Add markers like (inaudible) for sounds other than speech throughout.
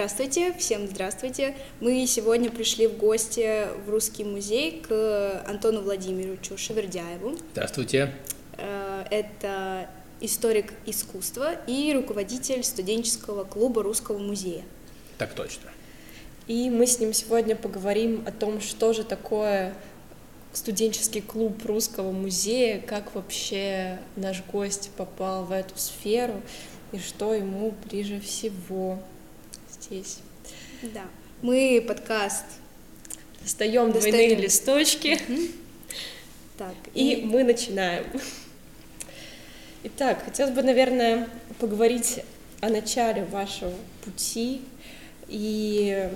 Здравствуйте, всем здравствуйте. Мы сегодня пришли в гости в Русский музей к Антону Владимировичу Шевердяеву. Здравствуйте. Э, Это историк искусства и руководитель студенческого клуба Русского музея. Так точно. И мы с ним сегодня поговорим о том, что же такое студенческий клуб Русского музея, как вообще наш гость попал в эту сферу и что ему ближе всего здесь. Да. Мы подкаст. Достаем Достаем. двойные листочки Так, и мы начинаем. Итак, хотелось бы, наверное, поговорить о начале вашего пути и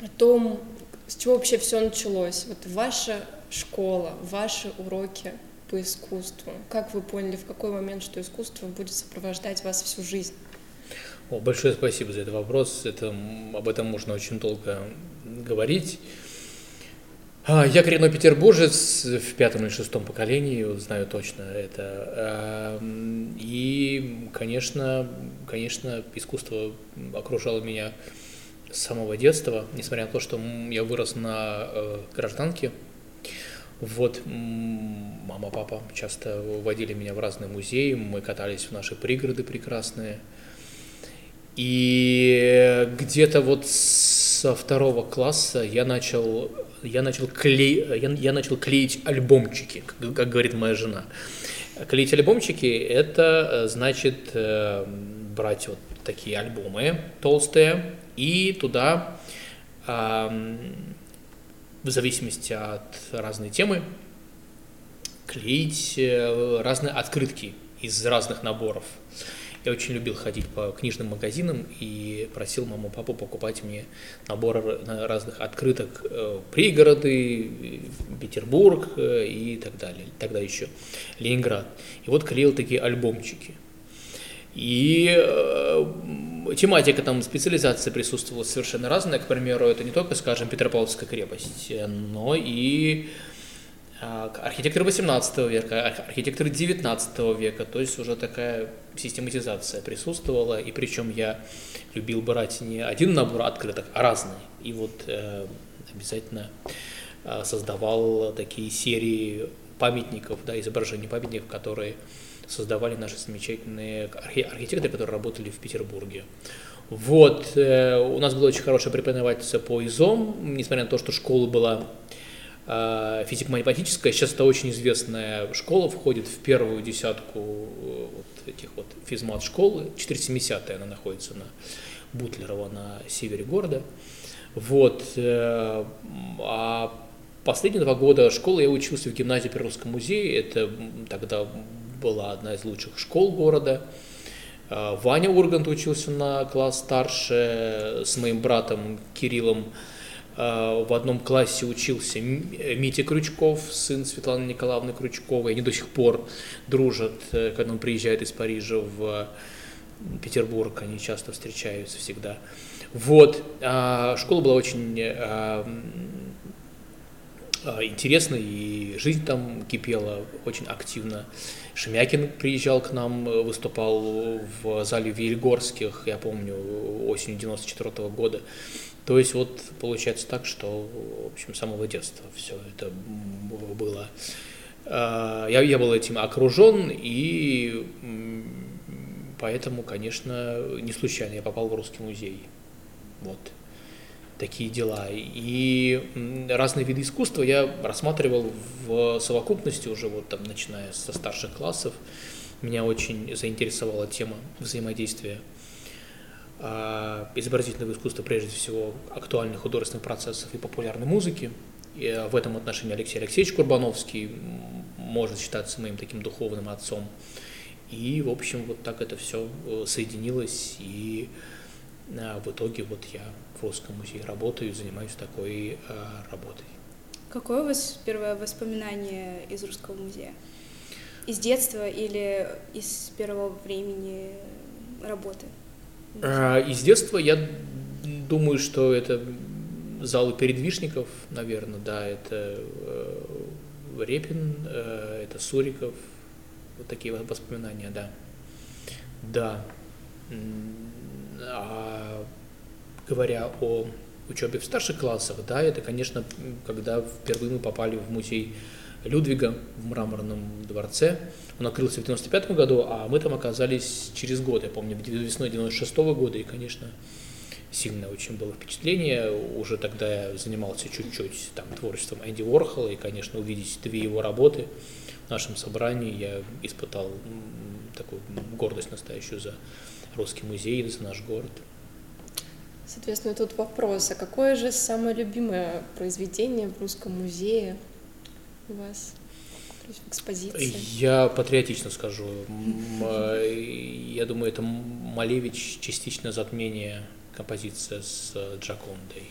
о том, с чего вообще все началось. Вот ваша школа, ваши уроки по искусству. Как вы поняли, в какой момент, что искусство будет сопровождать вас всю жизнь? О, большое спасибо за этот вопрос. Это, об этом можно очень долго говорить. А, Я коренной петербуржец в пятом или шестом поколении, знаю точно это. И, конечно, конечно, искусство окружало меня с самого детства, несмотря на то, что я вырос на э, гражданке. Вот, мама, папа часто водили меня в разные музеи, мы катались в наши пригороды прекрасные. И где-то вот со второго класса я начал, я начал, клей, я, я начал клеить альбомчики, как, как говорит моя жена. Клеить альбомчики – это э, значит э, брать вот такие альбомы толстые и туда, в зависимости от разной темы, клеить э, разные открытки из разных наборов. Я очень любил ходить по книжным магазинам и просил маму папу покупать мне наборы на разных открыток э, пригороды, Петербург э, и так далее. Тогда еще Ленинград. И вот клеил такие альбомчики. И э, тематика там, специализация присутствовала совершенно разная. К примеру, это не только, скажем, Петропавловская крепость, но и архитекторы 18 века, ар- архитекторы 19 века, то есть уже такая систематизация присутствовала, и причем я любил брать не один набор открыток, а разные. И вот э, обязательно э, создавал такие серии памятников, да, изображений памятников, которые создавали наши замечательные архи- архитекторы, которые работали в Петербурге. Вот, э, у нас была очень хорошая преподавательница по ИЗОМ, несмотря на то, что школа была э, физико-математическая. Сейчас это очень известная школа, входит в первую десятку э, этих вот физмат-школ. 470 она находится на Бутлерова на севере города. Вот. э, А последние два года школы я учился в гимназии при Русском музее. Это тогда была одна из лучших школ города. А, Ваня Ургант учился на класс старше с моим братом Кириллом. А, В одном классе учился М- Митя Крючков, сын Светланы Николаевны Крючковой. Они до сих пор дружат, э, когда он приезжает из Парижа в Петербург, они часто встречаются всегда. Вот, а, школа была очень а, м, интересной, и жизнь там кипела очень активно. Шемякин приезжал к нам, э, выступал в зале Вильгорских, я помню, осенью 94 года. То есть вот получается так, что, в общем, с самого детства все это было. А, Я, я был этим окружен, и поэтому, конечно, не случайно я попал в Русский музей. Вот такие дела. И разные виды искусства я рассматривал в совокупности уже вот там, начиная со старших классов. Меня очень заинтересовала тема взаимодействия а, изобразительного искусства, прежде всего, актуальных художественных процессов и популярной музыки. И э, в этом отношении Алексей Алексеевич Курбановский может считаться моим таким духовным отцом. И, в общем, вот так это все соединилось, и а, в итоге вот я в Русском музее работаю и занимаюсь такой а, работой. Какое у вас первое воспоминание из Русского музея? Из детства или из первого времени работы? А, Из детства я думаю, что это залы передвижников, наверное, да, это э, Репин, э, это Суриков, вот такие воспоминания, да. Да. А говоря о учебе в старших классах, да, это, конечно, когда впервые мы попали в музей Людвига в мраморном дворце. Он открылся в 95 году, а мы там оказались через год, я помню, весной 96 -го года, и, конечно, сильное очень было впечатление. Уже тогда я занимался чуть-чуть там творчеством Энди Уорхола, и, конечно, увидеть две его работы в нашем собрании, я испытал такую гордость настоящую за русский музей, за наш город. Соответственно, тут вопрос, а какое же самое любимое произведение в русском музее у вас? в экспозиции? Я патриотично скажу. А, я думаю, это Малевич частично затмение композиция с Джакондой.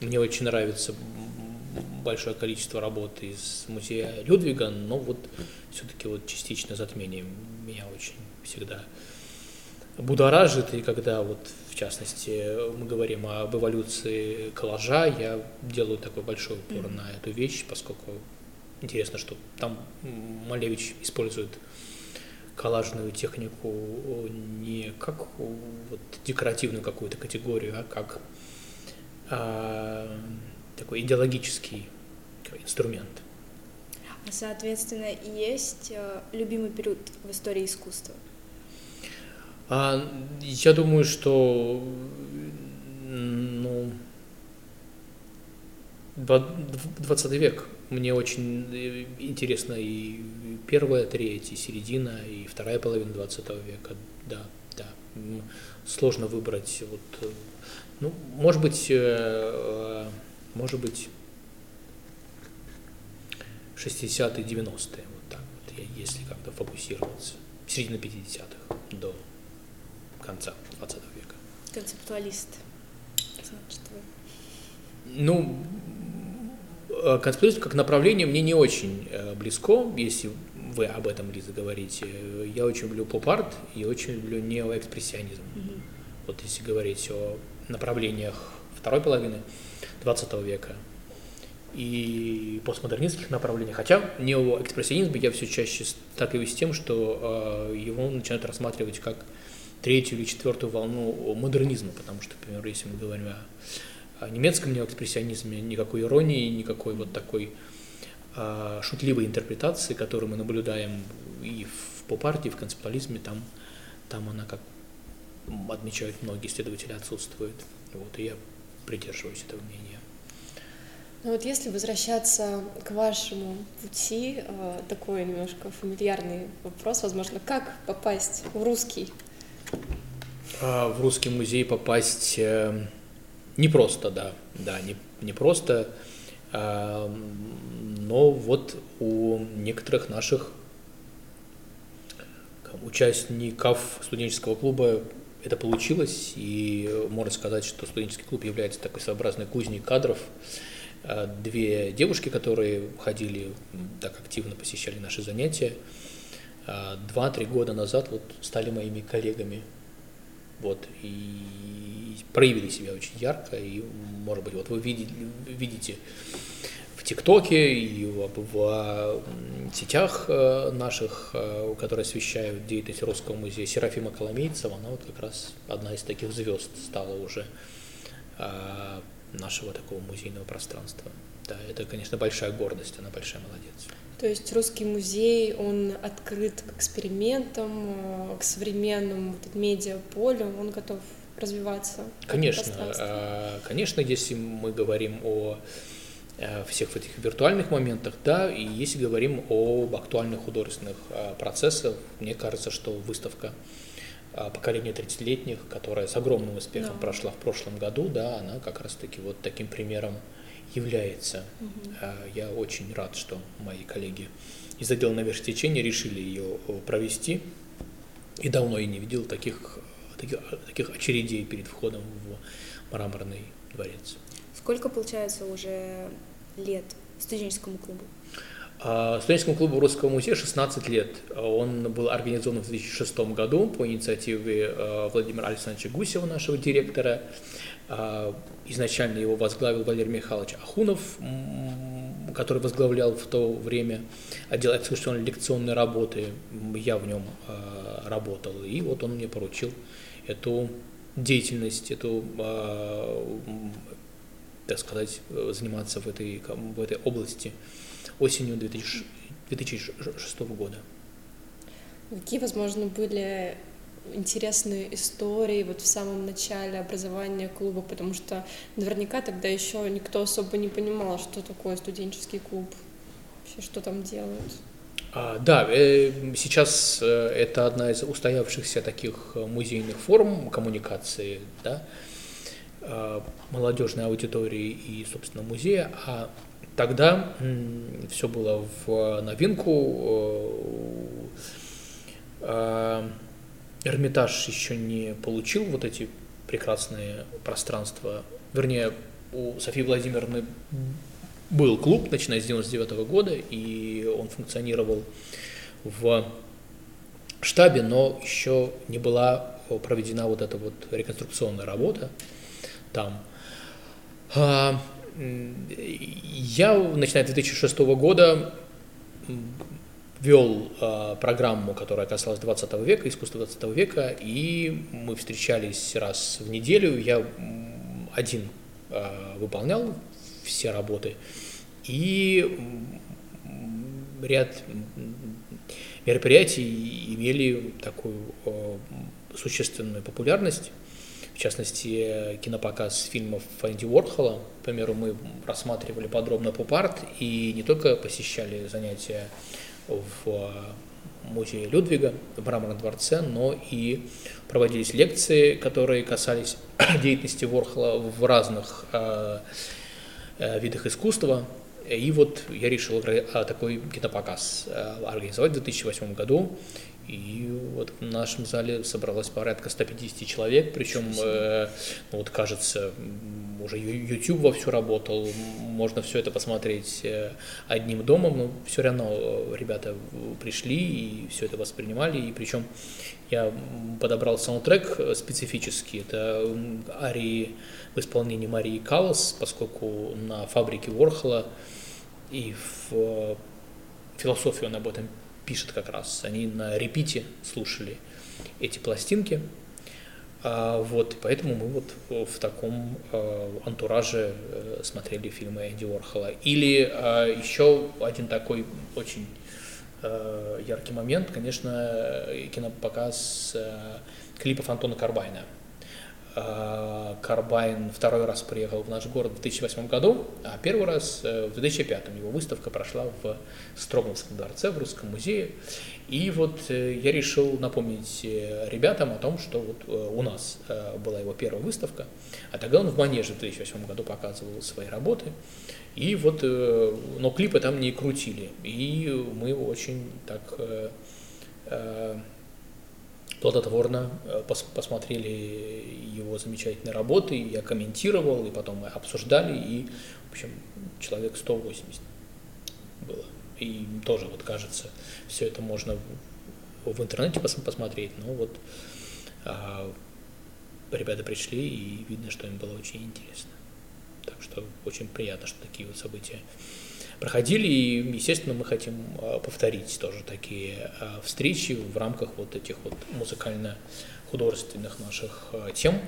Мне очень нравится большое количество работ из музея Людвига, но вот все-таки вот частичное затмение меня очень всегда будоражит, и когда вот в частности мы говорим об эволюции коллажа, я делаю такой большой упор mm-hmm. на эту вещь, поскольку интересно, что там Малевич использует коллажную технику не как вот декоративную какую-то категорию, а как а, такой идеологический инструмент. А соответственно, есть э, любимый период в истории искусства? А, я думаю, что ну, 20 век. Мне очень э, интересно и первая треть, и середина, и вторая половина 20 века. Да, да. Сложно выбрать. Вот, э, ну, может быть, может быть, 60-е, 90-е, вот так вот, если как-то фокусироваться. Середина 50-х до конца 20 века. Концептуалист, значит, вы. Ну, э, концептуализм как направление мне не очень э, близко, если вы об этом, Лиза, говорите. Я очень люблю поп-арт и очень люблю неоэкспрессионизм. Mm-hmm. Вот если говорить о направлениях второй половины 20 века и постмодернистских направлениях. Хотя неоэкспрессионизм я все чаще сталкиваюсь с тем, что э, его начинают рассматривать как третью или четвертую волну модернизма, потому что, например, если мы говорим о, о немецком неоэкспрессионизме, никакой иронии, никакой вот такой а, шутливой интерпретации, которую мы наблюдаем и в поп-арте, и в концептуализме, там, там она, как отмечают многие исследователи, отсутствует. Вот, и я придерживаюсь этого мнения. Ну вот если возвращаться к вашему пути, э, такой немножко фамильярный вопрос, возможно, как попасть в русский? А, в русский музей попасть э, не просто, да, да, не, не просто, а, но вот у некоторых наших участников студенческого клуба это получилось, и можно сказать, что студенческий клуб является такой своеобразной кузней кадров. А, две девушки, которые ходили, так активно посещали наши занятия, два-три года назад вот стали моими коллегами вот, и проявили себя очень ярко, и, может быть, вот вы видите, видите ТикТоке и в, в сетях э, наших, э, которые освещают деятельность Русского музея, Серафима Коломейцева, она вот как раз одна из таких звезд стала уже э, нашего такого музейного пространства. Да, это, конечно, большая гордость, она большая молодец. То есть русский музей, он открыт к экспериментам, к современному вот, медиаполю, он готов развиваться. Конечно, конечно, если мы говорим о всех этих виртуальных моментах, да, и если говорим об актуальных художественных процессах, мне кажется, что выставка поколения 30-летних, которая с огромным успехом да. прошла в прошлом году, да, она как раз-таки вот таким примером является. Угу. Я очень рад, что мои коллеги из отдела новейшего течения решили ее э, провести. И давно я не видел таких, таких, таких очередей перед входом в мраморный дворец. Сколько, получается, уже лет студенческому клубу? А, студенческому клубу Русского музея 16 лет. Он был организован в 2006 году по инициативе э, Владимира Александровича Гусева, нашего директора. А, изначально его возглавил Валерий Михайлович Ахунов, который возглавлял в то время отдел экскурсионной лекционной работы. Я в нем а, работал. И вот он мне поручил эту деятельность, эту, так сказать, заниматься в этой, в этой области осенью 2000, 2006 года. Какие, возможно, были интересные истории вот в самом начале образования клуба, потому что наверняка тогда еще никто особо не понимал, что такое студенческий клуб, вообще что там делают. А, да, э, сейчас э, это одна из устоявшихся таких музейных форм коммуникации, да, молодежной аудитории и, собственно, музея, а тогда все было в новинку. Э, Эрмитаж еще не получил вот эти прекрасные пространства. Вернее, у Софии Владимировны был клуб, начиная с 99 -го года, и он функционировал в штабе, но еще не была проведена вот эта вот реконструкционная работа там. А, я, начиная с 2006 года, вел э, программу, которая касалась 20 века, искусства 20 века, и мы встречались раз в неделю. Я один э, выполнял все работы, и ряд мероприятий имели такую существенную популярность. Частности, кинопоказ фильмов Энди Уорхола. К примеру, мы рассматривали подробно поп-арт и не только посещали занятия в музее Людвига в Мраморном дворце, но и проводились лекции, которые касались (clears throat) деятельности Ворхола в разных э, э, видах искусства. И вот я решил такой кинопоказ э, организовать в 2008 году. И вот в нашем зале собралось порядка 150 человек, причем, э, ну вот кажется, уже YouTube вовсю работал, можно все это посмотреть э, одним домом, но все равно э, ребята пришли и все это воспринимали, и причем я подобрал саундтрек специфический, это арии в исполнении Марии Каллас, поскольку на фабрике Ворхола. И в э, философию он об этом пишет как раз. Они на репите слушали эти пластинки. А, вот, поэтому мы вот в таком э, антураже э, смотрели фильмы Энди Уорхола. Или а, еще один такой очень э, яркий момент, конечно, кинопоказ клипов Антона Карбайна. А, Карбайн второй раз приехал в наш город в 2008 году, а первый раз э, в 2005. Его выставка прошла в Строговском дворце, в Русском музее. И вот э, я решил напомнить э, ребятам о том, что вот у нас была его первая выставка, а тогда он в Манеже в 2008 году показывал свои работы. И вот, но клипы там не крутили. И мы очень так плодотворно э, пос посмотрели его замечательные работы, я комментировал, и потом мы обсуждали, и, в общем, человек 180 было. И тоже, вот кажется, все это можно в интернете пос посмотреть, но вот а, ребята пришли, и видно, что им было очень интересно. Так что очень приятно, что такие вот события проходили, и, естественно, мы хотим а, повторить тоже такие а, встречи в рамках вот этих вот музыкально-художественных наших а, тем.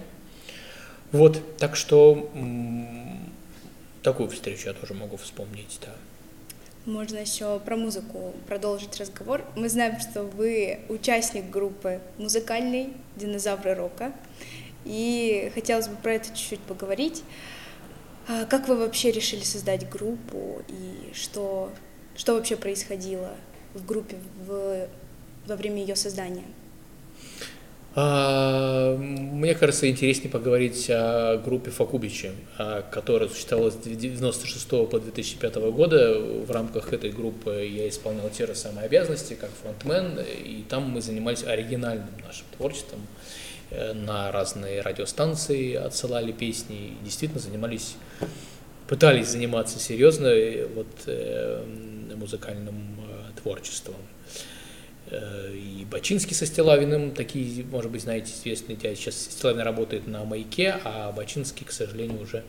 Вот, так что такую встречу я тоже могу вспомнить, да. Можно еще про музыку продолжить разговор. Мы знаем, что вы участник группы музыкальной «Динозавры рока», и хотелось бы про это чуть-чуть поговорить. А как вы вообще решили создать группу и что, что вообще происходило в группе в, во время ее создания? А, мне кажется, интереснее поговорить о группе Факубичи, а, которая существовала с 1996 по 2005 года. В рамках этой группы я исполнял те же самые обязанности, как фронтмен, и там мы занимались оригинальным нашим творчеством. Э, на разные радиостанции отсылали песни и действительно занимались, пытались заниматься серьезно э, вот, э, музыкальным э, творчеством. Э, и Бачинский со Стилавиным, такие, может быть, знаете, известные, сейчас Стилавин работает на «Маяке», а Бачинский, к сожалению, уже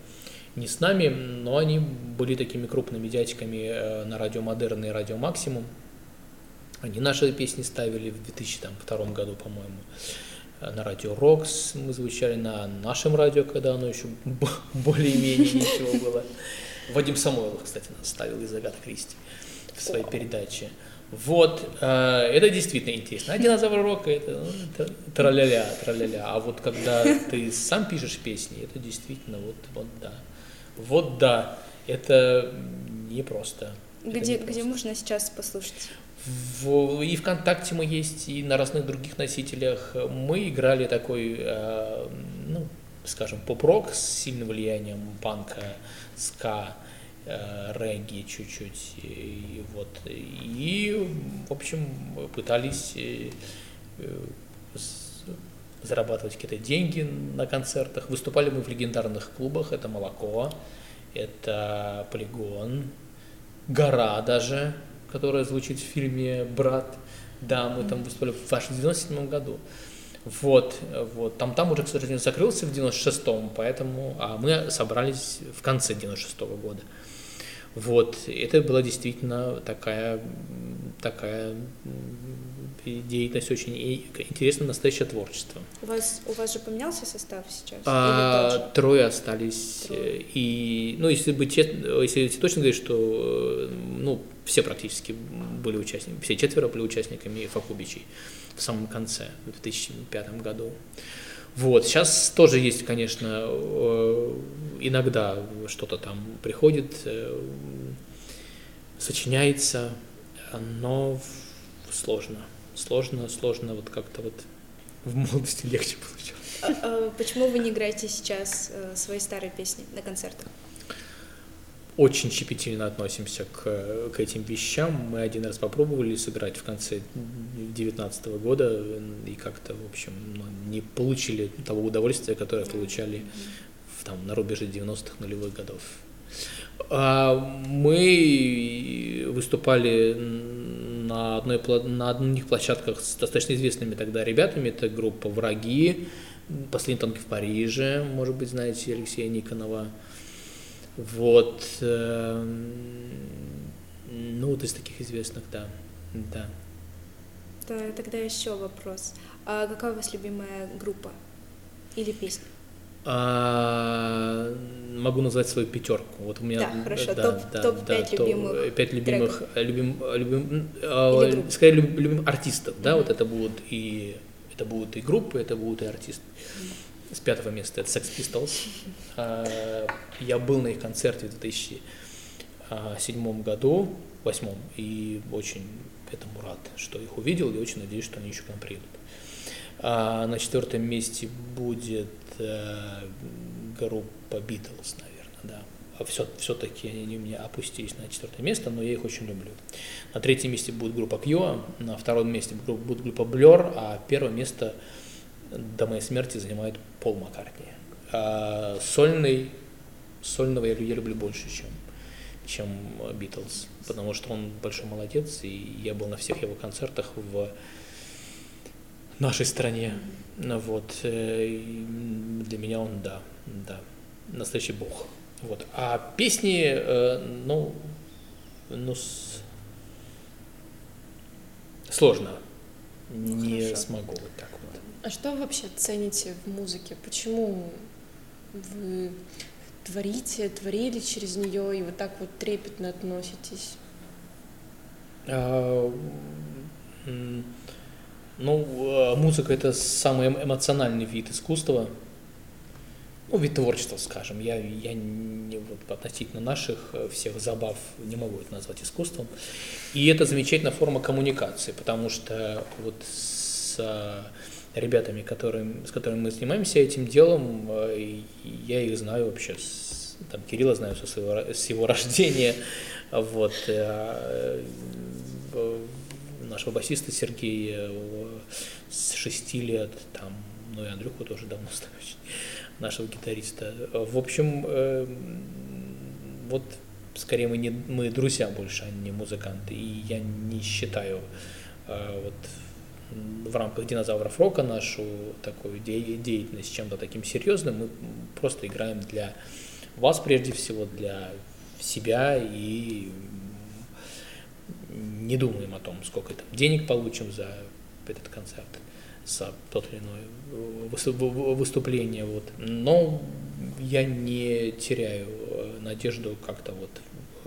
не с нами, но они были такими крупными дядьками на радио «Модерн» и радио «Максимум». Они наши песни ставили в 2002 году, по-моему. На радио Рокс мы звучали, на нашем радио, когда оно еще более-менее ничего было. Вадим Самойлов, кстати, нас ставил из Агата Кристи в своей передаче. Вот, э, это действительно интересно. А динозавр рока это, ну, траля-ля, траля-ля. А вот когда ты сам пишешь песни, это действительно вот, вот да. Вот да, это непросто. Где, где можно сейчас послушать? В, и ВКонтакте мы есть, и на разных других носителях. Мы играли такой, э, ну, скажем, поп-рок с сильным влиянием панка, ска, э, регги чуть-чуть. И, вот. И, в общем, пытались э, зарабатывать какие-то деньги на концертах. Выступали мы в легендарных клубах. Это «Молоко», это «Полигон», «Гора» даже, которая звучит в фильме «Брат». Да, мы там выступали в 97 году. Вот, вот. Там, там уже, к сожалению, закрылся в 96-м, поэтому, а мы собрались в конце 96-го года. Вот, это была действительно такая, такая деятельность очень интересная, настоящее творчество. У вас, у вас же поменялся состав сейчас? А, трое остались. Трое. И, ну, если быть честно, если точно говорить, что, ну, все практически были участниками, все четверо были участниками Факубичей в самом конце, в 2005 году. Вот, сейчас тоже есть, конечно, э, иногда что-то там приходит, э, сочиняется, но сложно. Сложно, сложно, вот как-то вот в молодости легче получилось. А, а почему вы не играете сейчас э, свои старые песни на концертах? Очень щепетильно относимся к, к этим вещам. Мы один раз попробовали сыграть в конце 2019 года и как-то, в общем, ну, не получили того удовольствия, которое получали в, там, на рубеже 90-х нулевых годов. А мы выступали на, одной, на одних площадках с достаточно известными тогда ребятами. Это группа «Враги», «Последний танк в Париже», может быть, знаете, Алексея Никонова. Вот. Эм, ну, вот из таких известных, да. Да. Да, тогда еще вопрос. А какая у вас любимая группа или песня? А, могу назвать свою пятерку. Вот у меня. Да, хорошо. Да, топ, да, топ да, 5 любимых. Пять любимых, любим, любим, э, скорее любим, любим артистов, mm-hmm. да, вот это будут и это будут и группы, это будут и артисты. Mm-hmm с пятого места это Sex Pistols. А, я был на их концерте в 2007 году, восьмом, и очень этому рад, что их увидел, и очень надеюсь, что они еще к нам приедут. А на четвертом месте будет э, группа Beatles, наверное, да. А все, все-таки они у меня опустились на четвертое место, но я их очень люблю. На третьем месте будет группа Кьюа, на втором месте будет группа Blur, а первое место до моей смерти занимает Пол Маккартни. А сольный, сольного я, я люблю больше, чем, чем Битлз, потому что он большой молодец, и я был на всех его концертах в нашей стране. Вот, э, для меня он, да, да, настоящий бог. Вот. А песни, э, ну, ну, с... сложно. Не Хорошо. смогу вот так вот. А что вы вообще цените в музыке? Почему вы творите, творили через нее и вот так вот трепетно относитесь? А, ну, а, музыка это самый эмоциональный вид искусства, ну, вид творчества, скажем. Я, я не, вот, относительно наших э, всех забав не могу это назвать искусством. И это замечательная форма коммуникации, потому что вот с ребятами, которым, с которыми мы занимаемся этим делом, э, я их знаю вообще, с, там, Кирилла знаю со своего, с его (laughs) рождения, вот, э, нашего басиста Сергея с шести лет, там, ну и Андрюху тоже давно знаю, (laughs) нашего гитариста. В общем, э, вот скорее мы, не, мы друзья больше, а не музыканты, и я не считаю вот в рамках динозавров рока нашу такую де- деятельность чем-то таким серьезным. Мы просто играем для вас прежде всего, для себя и не думаем о том, сколько там денег получим за этот концерт. за тот или иное выступление. Вот. Но я не теряю надежду как-то вот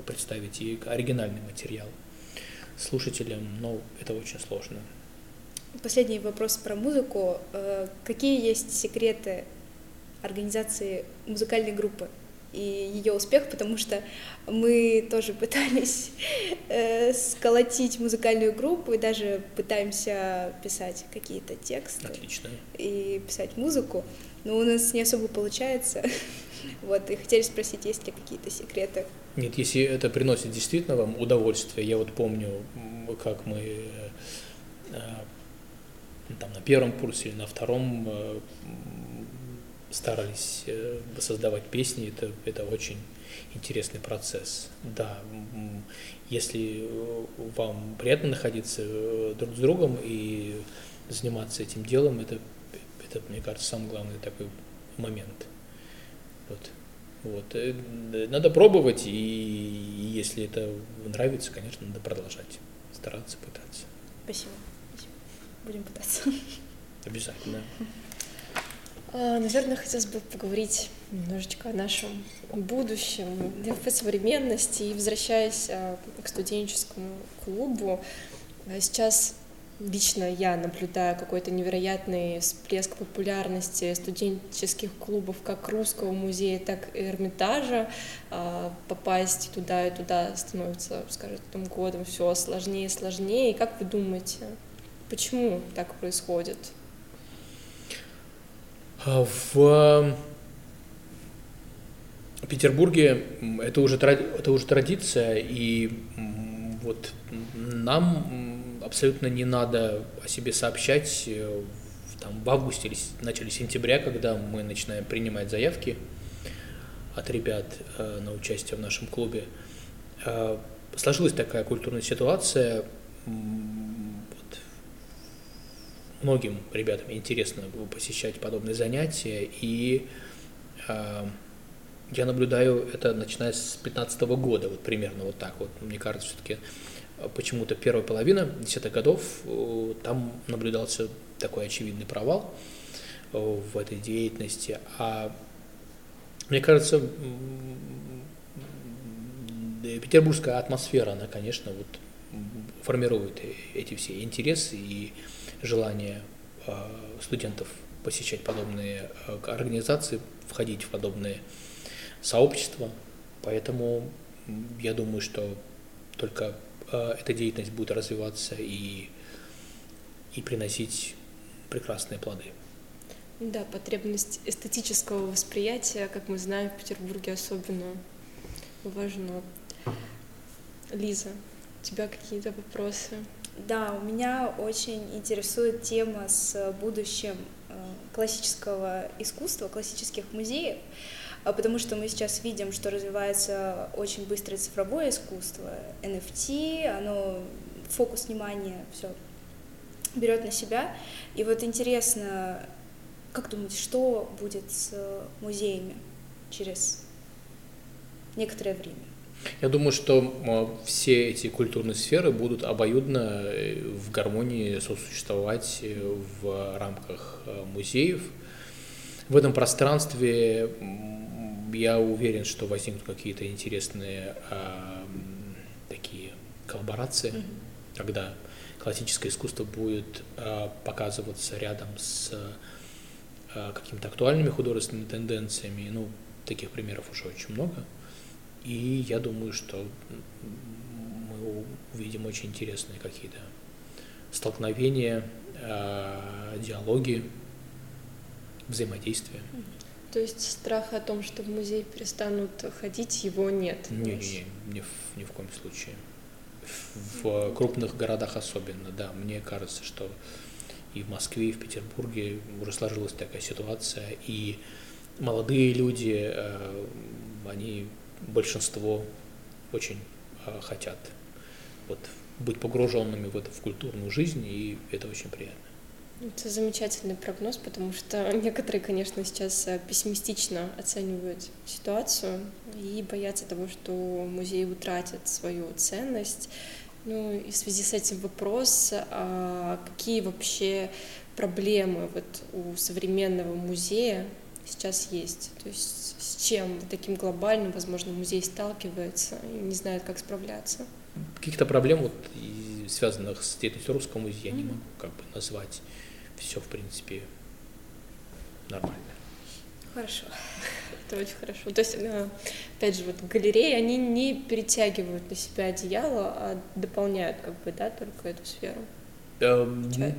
представить и оригинальный материал слушателям, но это очень сложно. Последний вопрос про музыку. Э, какие есть секреты организации музыкальной группы и ее успех, потому что мы тоже (laughs) пытались э, сколотить музыкальную группу и даже пытаемся писать какие-то тексты Отлично. и писать музыку, но у нас не особо получается. (laughs) Вот, и хотели спросить, есть ли какие-то секреты? Нет, если это приносит действительно вам удовольствие, я вот помню, как мы э, там, на первом курсе или на втором э, старались э, создавать песни, это, это очень интересный процесс. Да, если э, вам приятно находиться друг с другом и заниматься этим делом, это, это мне кажется, самый главный такой момент. Вот. Вот. Надо пробовать, и если это нравится, конечно, надо продолжать, стараться, пытаться. Спасибо будем пытаться. Обязательно. А, наверное, хотелось бы поговорить немножечко о нашем будущем, в современности. И возвращаясь а, к студенческому клубу, а, сейчас лично я наблюдаю какой-то невероятный всплеск популярности студенческих клубов как русского музея, так и Эрмитажа. Попасть туда и туда становится с каждым годом все сложнее и сложнее. Как вы думаете, Почему так происходит? А, в Петербурге это уже, это уже традиция, и вот нам абсолютно не надо о себе сообщать э, там, в августе или в начале сентября, когда мы начинаем принимать заявки от ребят э, на участие в нашем клубе. Э, сложилась такая культурная ситуация, многим ребятам интересно посещать подобные занятия, и э, я наблюдаю это начиная с 2015 года, вот примерно вот так вот. Мне кажется, все-таки а, почему-то первая половина десятых годов э, там наблюдался такой очевидный провал э, в этой деятельности, а мне кажется, петербургская атмосфера, она, конечно, вот формирует эти все интересы и желание а, студентов посещать подобные а, организации, входить в подобные сообщества. Поэтому я думаю, что только а, эта деятельность будет развиваться и, и приносить прекрасные плоды. Да, потребность эстетического восприятия, как мы знаем, в Петербурге особенно важна. Лиза, у тебя какие-то вопросы? Да, у меня очень интересует тема с будущим э, классического искусства, классических музеев, а потому что мы сейчас видим, что развивается очень быстро цифровое искусство, NFT, оно фокус внимания все берет на себя. И вот интересно, как думаете, что будет с музеями через некоторое время? Я думаю, что все эти культурные сферы будут обоюдно э, в гармонии сосуществовать э, в рамках э, музеев. В этом пространстве я уверен, что возникнут какие-то интересные а, такие коллаборации, mm-hmm. когда классическое искусство будет а, показываться рядом с а, какими-то актуальными художественными тенденциями. Ну, таких примеров уже очень много. И я думаю, что мы увидим очень интересные какие-то столкновения, а, диалоги, взаимодействия. То есть страха о том, что в музей перестанут ходить, его нет? Не, не, не, ни, в, ни в коем случае. В, крупных городах особенно, да. Мне кажется, что и в Москве, и в Петербурге уже сложилась такая ситуация, и молодые люди, э, они большинство очень э, хотят вот, быть погруженными в эту в культурную жизнь, и это очень приятно. Это замечательный прогноз, потому что (laughs) некоторые, конечно, сейчас э, пессимистично оценивают ситуацию и боятся того, что музей утратит свою ценность. Ну и в связи с этим вопрос, а какие вообще проблемы вот у современного музея сейчас есть? То есть с чем таким глобальным, возможно, музей сталкивается и не знает, как справляться? Каких-то проблем, вот, связанных с деятельностью русского музея, я не могу как бы назвать. Все, в принципе, нормально. Хорошо. (laughs) Это очень хорошо. То есть, э, опять же, вот галереи, они не перетягивают на себя одеяло, а дополняют как бы, да, только эту сферу. Эм, нет,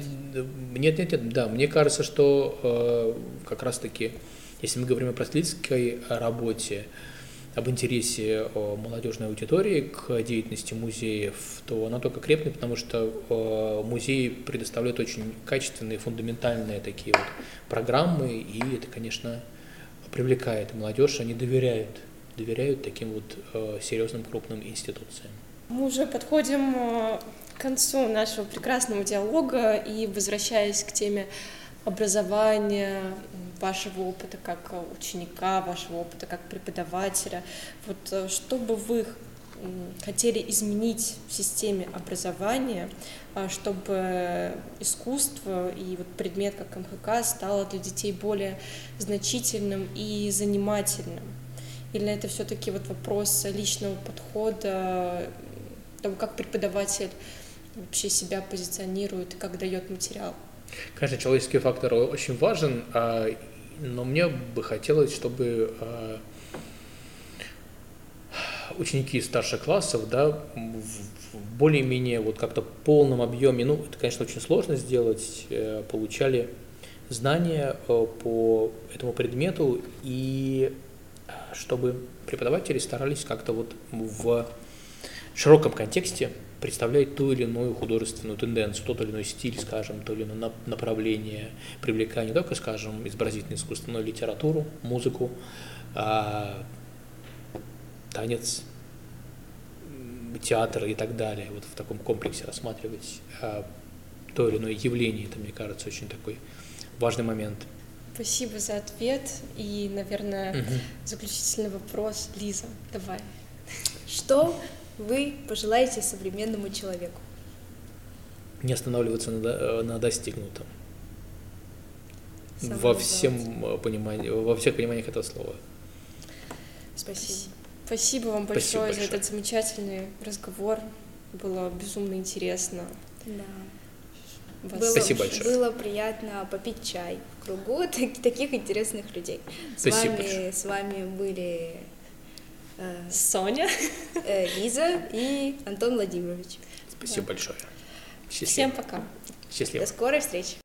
нет, нет, да, мне кажется, что э, как раз-таки, если мы говорим о просветительской работе, об интересе молодежной аудитории к деятельности музеев, то она только крепнет, потому что э, музеи предоставляют очень качественные, фундаментальные такие вот программы, и это, конечно, привлекает молодежь, они доверяют, доверяют таким вот э, серьезным крупным институциям. Мы уже подходим э, к концу нашего прекрасного диалога и возвращаясь к теме образования, вашего опыта как ученика, вашего опыта как преподавателя, вот э, что бы вы хотели изменить в системе образования, а, чтобы искусство и вот предмет как МХК стало для детей более значительным и занимательным? Или это все-таки вот вопрос личного подхода, того, как преподаватель вообще себя позиционирует и как дает материал? Конечно, человеческий фактор очень важен, а, но мне бы хотелось, чтобы а, ученики старших классов, да, в более-менее вот как-то полном объеме, ну, это, конечно, очень сложно сделать, э, получали знания э, по этому предмету, и э, чтобы преподаватели старались как-то вот в широком контексте представлять ту или иную художественную тенденцию, тот или иной стиль, скажем, то или иное направление, привлекая не только, скажем, изобразительное искусство, но и литературу, музыку, а, танец, театр и так далее, вот в таком комплексе рассматривать а, то или иное явление, это, мне кажется, очень такой важный момент. Спасибо за ответ. И, наверное, угу. заключительный вопрос. Лиза, давай. Что вы пожелаете современному человеку? Не останавливаться на, э, на достигнутом. во всем понимании, во всех пониманиях этого слова. Спасибо. Спасибо вам большое, Спасибо большое за этот замечательный разговор. Было безумно интересно. Да. Вас... Спасибо большое. Было приятно попить чай в кругу (laughs) таких интересных людей. С Спасибо вами, большое. с вами были э, Соня, э, Лиза и Антон Владимирович. Спасибо да. большое. Счастливо. Всем пока. Счастливо. До скорой встречи.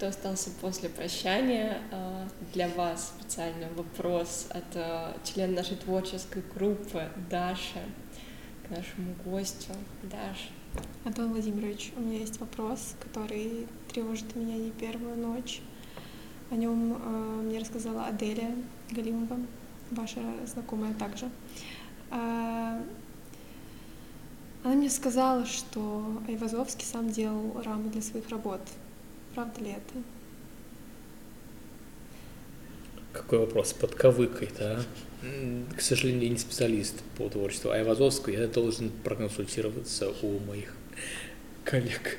Кто остался после прощания, э, для вас специально вопрос от э, члена нашей творческой группы Даши к нашему гостю. Даш. Антон Владимирович, у меня есть вопрос, который тревожит меня не первую ночь. О нем э, мне рассказала Аделия Галимова, ваша знакомая также. Э, она мне сказала, что Айвазовский сам делал рамы для своих работ. Правда ли это? Какой вопрос? Под кавыкой-то, а? К сожалению, я не специалист по творчеству Айвазовского, я должен проконсультироваться у моих коллег.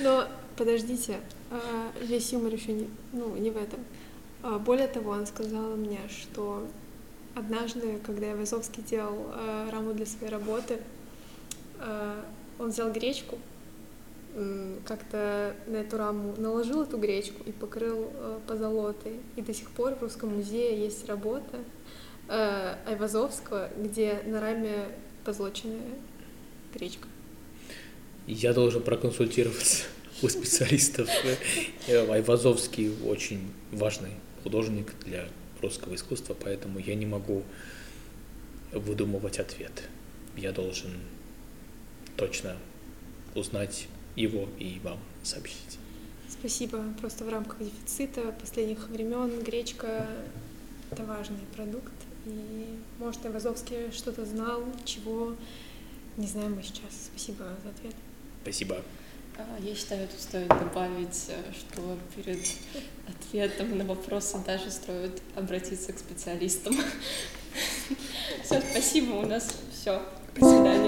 Но подождите, а, весь юмор еще не, ну, не в этом. А, более того, он сказал мне, что однажды, когда Айвазовский делал раму для своей работы, он взял гречку, как-то на эту раму наложил эту гречку и покрыл э, позолотой. И до сих пор в Русском музее есть работа э, Айвазовского, где на раме позолоченная гречка. Я должен проконсультироваться (laughs) у специалистов. Э, Айвазовский очень важный художник для русского искусства, поэтому я не могу выдумывать ответ. Я должен точно узнать его и вам сообщить. Спасибо. Просто в рамках дефицита последних времен гречка — это важный продукт. И, может, Айвазовский что-то знал, чего не знаем мы сейчас. Спасибо за ответ. Спасибо. А, Я считаю, тут стоит добавить, э, что перед ответом на вопросы даже стоит обратиться к специалистам. (laughs) Все, спасибо, у нас все. До свидания.